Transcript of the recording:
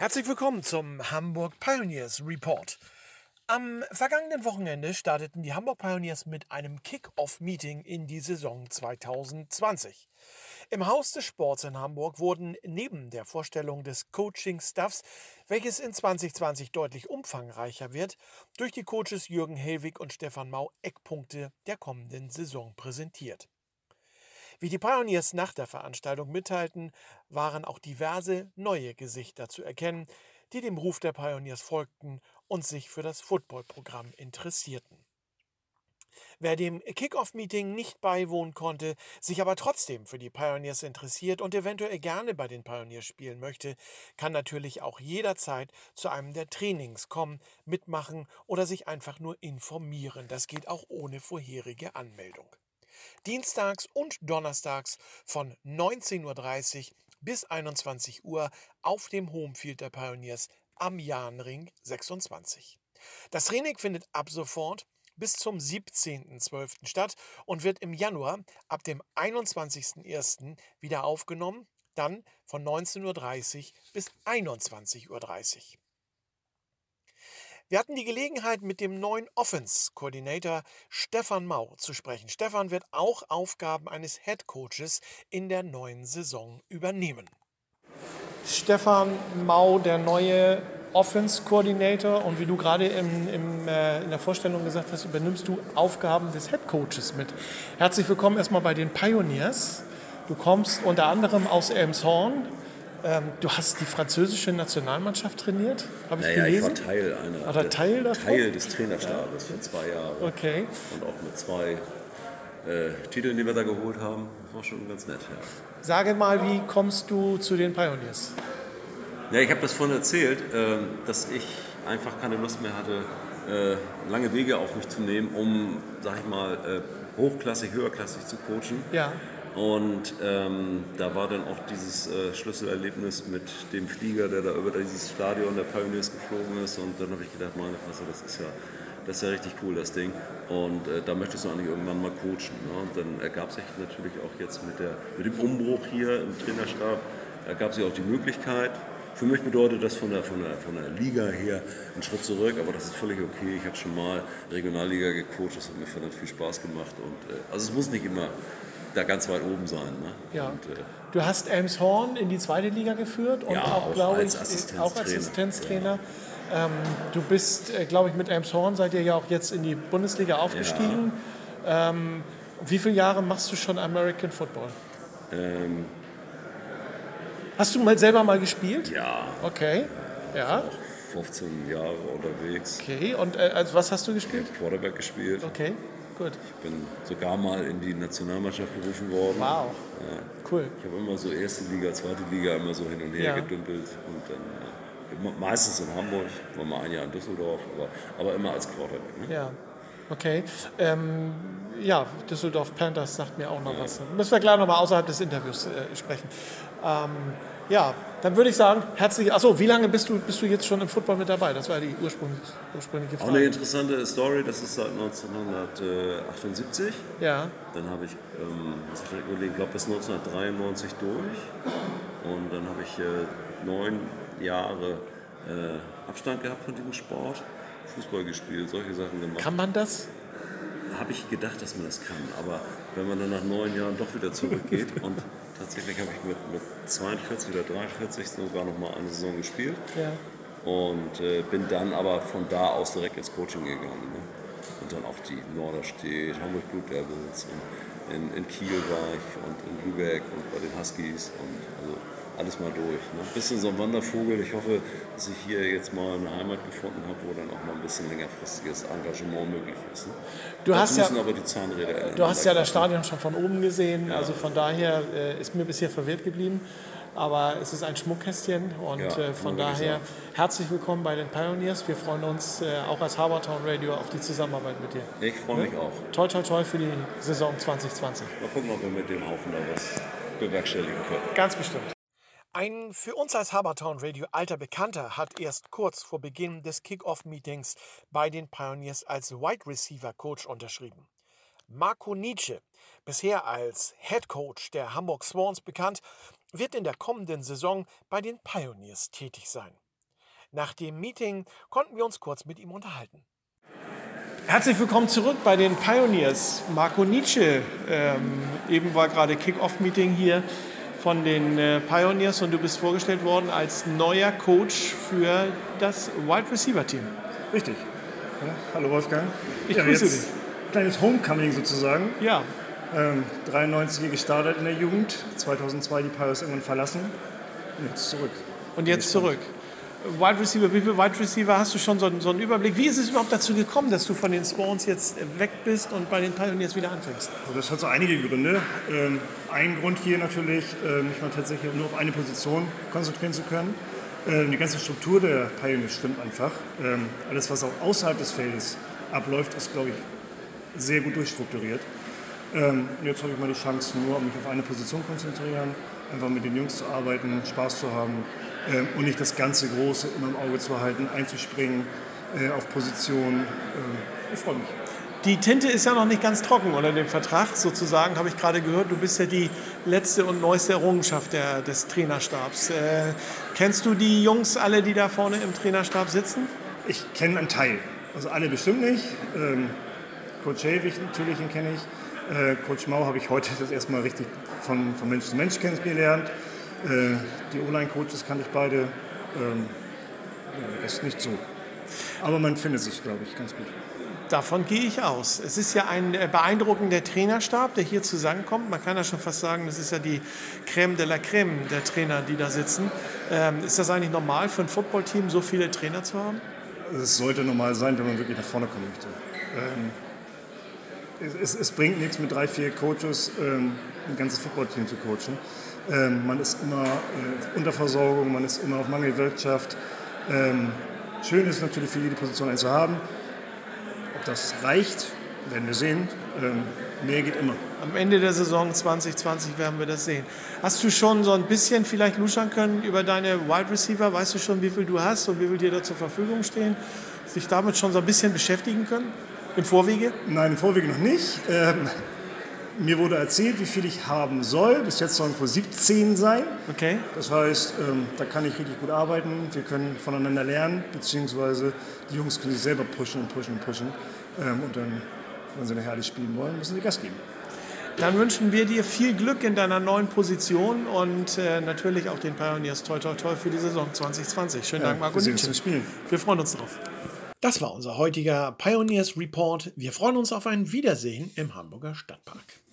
Herzlich willkommen zum Hamburg Pioneers Report. Am vergangenen Wochenende starteten die Hamburg Pioneers mit einem Kick-Off-Meeting in die Saison 2020. Im Haus des Sports in Hamburg wurden neben der Vorstellung des Coaching-Staffs, welches in 2020 deutlich umfangreicher wird, durch die Coaches Jürgen Helwig und Stefan Mau Eckpunkte der kommenden Saison präsentiert. Wie die Pioneers nach der Veranstaltung mitteilten, waren auch diverse neue Gesichter zu erkennen, die dem Ruf der Pioneers folgten und sich für das Footballprogramm interessierten. Wer dem Kickoff-Meeting nicht beiwohnen konnte, sich aber trotzdem für die Pioneers interessiert und eventuell gerne bei den Pioneers spielen möchte, kann natürlich auch jederzeit zu einem der Trainings kommen, mitmachen oder sich einfach nur informieren. Das geht auch ohne vorherige Anmeldung dienstags und donnerstags von 19.30 Uhr bis 21 Uhr auf dem Homefield der Pioneers am Jahnring 26. Das Training findet ab sofort bis zum 17.12. statt und wird im Januar ab dem 21.01. wieder aufgenommen, dann von 19.30 Uhr bis 21.30 Uhr. Wir hatten die Gelegenheit, mit dem neuen Offense-Koordinator Stefan Mau zu sprechen. Stefan wird auch Aufgaben eines Head Coaches in der neuen Saison übernehmen. Stefan Mau, der neue Offense-Koordinator und wie du gerade im, im, äh, in der Vorstellung gesagt hast, übernimmst du Aufgaben des Head Coaches mit. Herzlich willkommen erstmal bei den Pioneers. Du kommst unter anderem aus Elmshorn, ähm, du hast die französische Nationalmannschaft trainiert, habe ich naja, gelesen? ich war Teil einer. Oder Teil davon? Teil des Trainerstabes für zwei Jahre. Okay. Und auch mit zwei äh, Titeln, die wir da geholt haben. Das war schon ganz nett, ja. Sage mal, wie kommst du zu den Pioneers? Ja, ich habe das vorhin erzählt, äh, dass ich einfach keine Lust mehr hatte, äh, lange Wege auf mich zu nehmen, um, sag ich mal, äh, hochklassig, höherklassig zu coachen. Ja. Und ähm, da war dann auch dieses äh, Schlüsselerlebnis mit dem Flieger, der da über dieses Stadion der Pioneers geflogen ist. Und dann habe ich gedacht, meine Fresse, das ist ja, das ist ja richtig cool, das Ding. Und äh, da möchtest du eigentlich irgendwann mal coachen. Ne? Und dann ergab sich natürlich auch jetzt mit, der, mit dem Umbruch hier im Trainerstab, ergab sich auch die Möglichkeit. Für mich bedeutet das von der, von, der, von der Liga her ein Schritt zurück, aber das ist völlig okay. Ich habe schon mal Regionalliga gecoacht, das hat mir verdammt viel Spaß gemacht. Und, äh, also es muss nicht immer da ganz weit oben sein. Ne? Ja. Und, äh, du hast Elmshorn in die zweite Liga geführt und ja, auch, glaube ich, auch als Assistenztrainer. Ja. Ähm, du bist, äh, glaube ich, mit Elmshorn seid ihr ja auch jetzt in die Bundesliga aufgestiegen. Ja. Ähm, wie viele Jahre machst du schon American Football? Ähm, Hast du mal selber mal gespielt? Ja. Okay. Ja. 15 Jahre unterwegs. Okay, und äh, also was hast du gespielt? Ich habe Quarterback gespielt. Okay. Gut. Ich bin sogar mal in die Nationalmannschaft berufen worden. Wow. Ja. Cool. Ich habe immer so erste Liga, zweite Liga immer so hin und her ja. gedümpelt und dann ja, meistens in Hamburg, war mal ein Jahr in Düsseldorf, aber, aber immer als Quarterback. Ne? Ja. Okay. Ähm, ja, Düsseldorf Panthers sagt mir auch noch was. Müssen wir gleich nochmal außerhalb des Interviews äh, sprechen. Ähm, ja, dann würde ich sagen, herzlich. Achso, wie lange bist du, bist du jetzt schon im Football mit dabei? Das war die ursprüngliche, ursprüngliche Frage. Auch eine interessante Story, das ist seit 1978. Ja. Dann habe ich, ähm, ich glaube bis 1993 durch. Und dann habe ich äh, neun Jahre äh, Abstand gehabt von diesem Sport. Fußball gespielt, solche Sachen gemacht. Kann man das? Habe ich gedacht, dass man das kann. Aber wenn man dann nach neun Jahren doch wieder zurückgeht und Tatsächlich habe ich mit, mit 42 oder 43 sogar noch mal eine Saison gespielt. Ja. Und äh, bin dann aber von da aus direkt ins Coaching gegangen. Ne? Und dann auch die Norderstedt, Hamburg Blue Devils und in, in Kiel war ich und in Lübeck und bei den Huskies. Und also alles mal durch. Ne? Ein bisschen so ein Wandervogel. Ich hoffe, dass ich hier jetzt mal eine Heimat gefunden habe, wo dann auch mal ein bisschen längerfristiges Engagement möglich ist. Ne? Du hast ja, aber die Zahnräder Du hast ja das Stadion schon von oben gesehen. Ja. Also von daher äh, ist mir bisher verwirrt geblieben. Aber es ist ein Schmuckkästchen und ja, äh, von daher herzlich willkommen bei den Pioneers. Wir freuen uns äh, auch als Harbortown Radio auf die Zusammenarbeit mit dir. Ich freue mich auch. Toi, toi, toi für die Saison 2020. Mal gucken, ob wir mit dem Haufen da was bewerkstelligen können. Ganz bestimmt. Ein für uns als Habertown Radio alter Bekannter hat erst kurz vor Beginn des Kick-Off-Meetings bei den Pioneers als Wide Receiver Coach unterschrieben. Marco Nietzsche, bisher als Head Coach der Hamburg Swans bekannt, wird in der kommenden Saison bei den Pioneers tätig sein. Nach dem Meeting konnten wir uns kurz mit ihm unterhalten. Herzlich willkommen zurück bei den Pioneers. Marco Nietzsche, ähm, eben war gerade Kick-Off-Meeting hier von den äh, Pioneers und du bist vorgestellt worden als neuer Coach für das Wide Receiver Team. Richtig. Ja, hallo Wolfgang. Ich ja, grüße jetzt Kleines Homecoming sozusagen. Ja, Ähm, 93 gestartet in der Jugend, 2002 die Pirates irgendwann verlassen und jetzt zurück. und jetzt zurück. Wide Receiver, wie viele Wide Receiver hast du schon so, einen- so einen Überblick? Wie ist es überhaupt dazu gekommen, dass du von den Spawns jetzt weg bist und bei den Pioneers wieder anfängst? Also das hat so einige Gründe. Ähm, ein Grund hier natürlich, äh, mich mal tatsächlich nur auf eine Position konzentrieren zu können. Ähm, die ganze Struktur der Pioneers stimmt einfach. Ähm, alles, was auch außerhalb des Feldes abläuft, ist, glaube ich, sehr gut durchstrukturiert. Ähm, jetzt habe ich mal die Chance, nur auf mich auf eine Position konzentrieren, einfach mit den Jungs zu arbeiten, Spaß zu haben ähm, und nicht das ganze Große immer im Auge zu halten, einzuspringen äh, auf Position. Ähm, ich freue mich. Die Tinte ist ja noch nicht ganz trocken unter dem Vertrag, sozusagen, habe ich gerade gehört. Du bist ja die letzte und neueste Errungenschaft der, des Trainerstabs. Äh, kennst du die Jungs alle, die da vorne im Trainerstab sitzen? Ich kenne einen Teil, also alle bestimmt nicht. Ähm, Coach Havig natürlich, den kenne ich. Äh, Coach Mau habe ich heute das erste Mal richtig von, von Mensch zu Mensch kennengelernt. Äh, die Online-Coaches kannte ich beide. Ähm, ja, das ist nicht so. Aber man findet sich, glaube ich, ganz gut. Davon gehe ich aus. Es ist ja ein äh, beeindruckender Trainerstab, der hier zusammenkommt. Man kann ja schon fast sagen, das ist ja die Crème de la Crème der Trainer, die da sitzen. Ähm, ist das eigentlich normal für ein Footballteam, so viele Trainer zu haben? Es sollte normal sein, wenn man wirklich nach vorne kommen möchte. Ähm, es, es, bringt nichts mit drei, vier Coaches ähm, ein ganzes Footballteam zu coachen. Ähm, man ist immer äh, Unterversorgung, man ist immer auf Mangelwirtschaft. Ähm, schön ist natürlich für jede Position einen zu haben. Ob das reicht, werden wir sehen. Ähm, mehr geht immer. Am Ende der Saison 2020 werden wir das sehen. Hast du schon so ein bisschen vielleicht luschern können über deine Wide Receiver? Weißt du schon, wie viel du hast und wie viel dir da zur Verfügung stehen? Sich damit schon so ein bisschen beschäftigen können? Im Vorwege? Nein, im Vorwege noch nicht. Ähm, mir wurde erzählt, wie viel ich haben soll. Bis jetzt sollen es wohl 17 sein. Okay. Das heißt, ähm, da kann ich richtig gut arbeiten. Wir können voneinander lernen, beziehungsweise die Jungs können sich selber pushen und pushen und pushen. Ähm, und dann, wenn sie nachher herrlich spielen wollen, müssen sie Gas geben. Dann wünschen wir dir viel Glück in deiner neuen Position und äh, natürlich auch den Pioneers toi toi toi für die Saison 2020. Schönen Dank, Marco wir sehen uns Nietzsche. zum Spielen. Wir freuen uns drauf. Das war unser heutiger Pioneers Report. Wir freuen uns auf ein Wiedersehen im Hamburger Stadtpark.